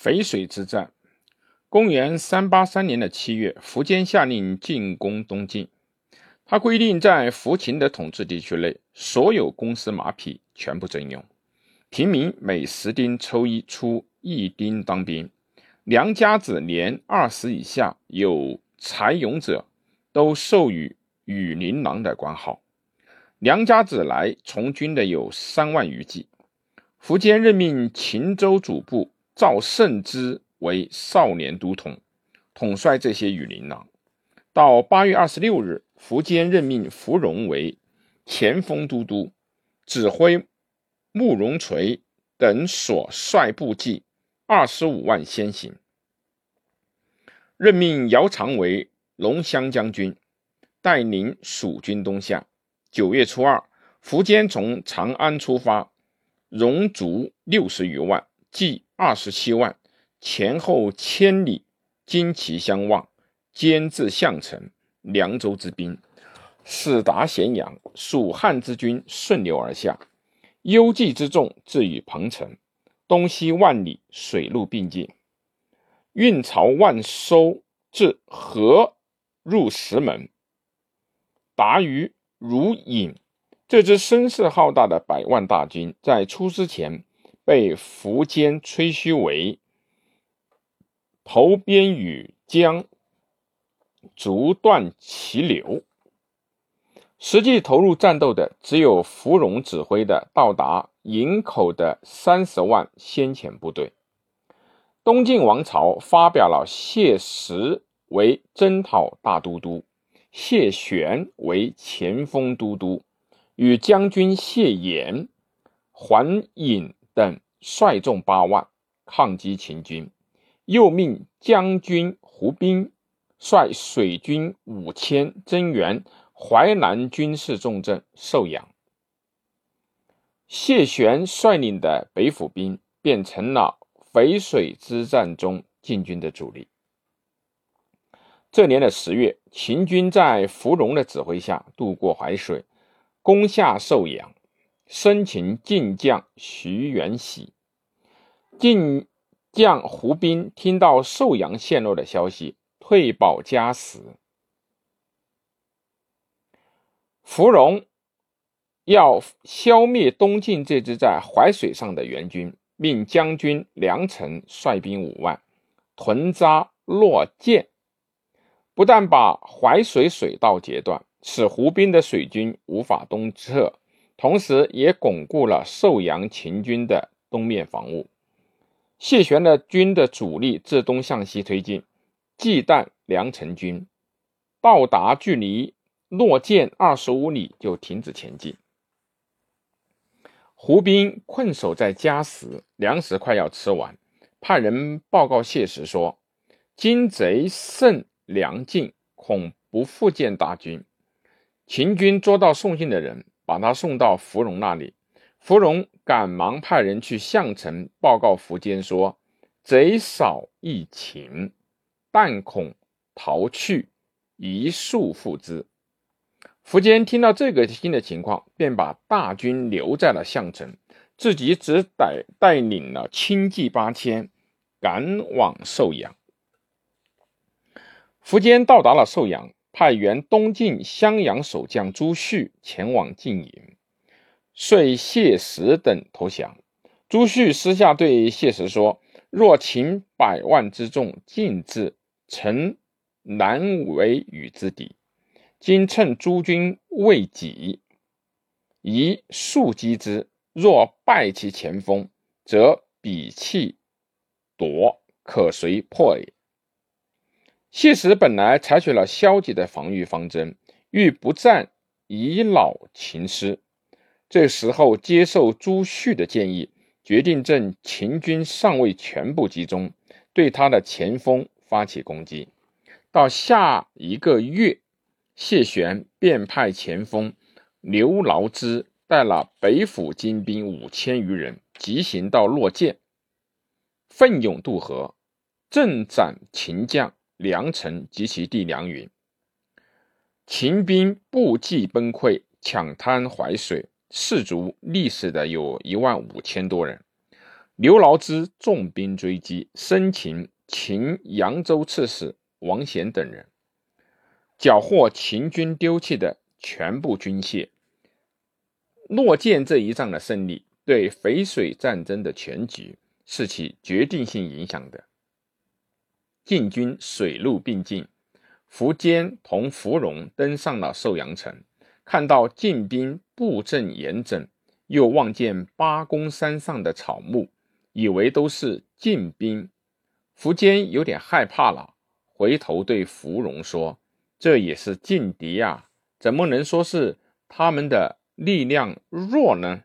淝水之战，公元三八三年的七月，苻坚下令进攻东晋。他规定，在苻秦的统治地区内，所有公司马匹全部征用，平民每十丁抽一出一丁当兵。良家子年二十以下有才勇者，都授予羽林郎的官号。良家子来从军的有三万余骑。苻坚任命秦州主簿赵胜之为少年都统，统帅这些羽林郎。到八月二十六日，苻坚任命芙蓉为前锋都督，指挥慕容垂等所率部骑二十五万先行。任命姚常为龙骧将军，带领蜀军东下。九月初二，苻坚从长安出发。戎卒六十余万，计二十七万，前后千里，旌旗相望，兼至项城、凉州之兵，始达咸阳。蜀汉之军顺流而下，幽蓟之众至于彭城，东西万里，水陆并进。运漕万艘至河入石门，达于如饮。这支声势浩大的百万大军，在出师前被苻坚吹嘘为“投边与江，逐断其流”，实际投入战斗的只有芙蓉指挥的到达营口的三十万先遣部队。东晋王朝发表了谢石为征讨大都督，谢玄为前锋都督。与将军谢衍、桓尹等率众八万抗击秦军，又命将军胡兵率水军五千增援淮南军事重镇寿阳。谢玄率领的北府兵便成了淝水之战中晋军的主力。这年的十月，秦军在芙蓉的指挥下渡过淮水。攻下寿阳，生擒晋将徐元喜。晋将胡斌听到寿阳陷落的消息，退保家死。芙蓉要消灭东晋这支在淮水上的援军，命将军梁成率兵五万屯扎洛涧，不但把淮水水道截断。使胡斌的水军无法东撤，同时也巩固了寿阳秦军的东面防务。谢玄的军的主力自东向西推进，忌惮梁成军到达距离洛涧二十五里就停止前进。胡兵困守在嘉时，粮食快要吃完，派人报告谢石说：“今贼甚粮尽，恐不复见大军。”秦军捉到送信的人，把他送到芙蓉那里。芙蓉赶忙派人去项城报告苻坚说：“贼少一擒，但恐逃去，一速复之。”苻坚听到这个新的情况，便把大军留在了项城，自己只带带领了轻骑八千，赶往寿阳。苻坚到达了寿阳。派原东晋襄阳守将朱旭前往晋营，遂谢石等投降。朱旭私下对谢石说：“若秦百万之众进至，臣难为与之敌。今趁诸军未己，宜速击之。若败其前锋，则彼弃夺，可随破也。”谢石本来采取了消极的防御方针，欲不战以老秦师。这时候接受朱旭的建议，决定趁秦军尚未全部集中，对他的前锋发起攻击。到下一个月，谢玄便派前锋刘牢之带了北府精兵五千余人，急行到洛涧，奋勇渡河，正斩秦将。梁城及其弟梁云，秦兵不计崩溃，抢滩淮水，士卒溺死的有一万五千多人。刘牢之重兵追击，生擒秦扬州刺史王显等人，缴获秦军丢弃的全部军械。洛涧这一仗的胜利，对淝水战争的全局是起决定性影响的。晋军水陆并进，苻坚同芙蓉登上了寿阳城，看到晋兵布阵严整，又望见八公山上的草木，以为都是晋兵。苻坚有点害怕了，回头对芙蓉说：“这也是劲敌呀，怎么能说是他们的？”力量弱呢？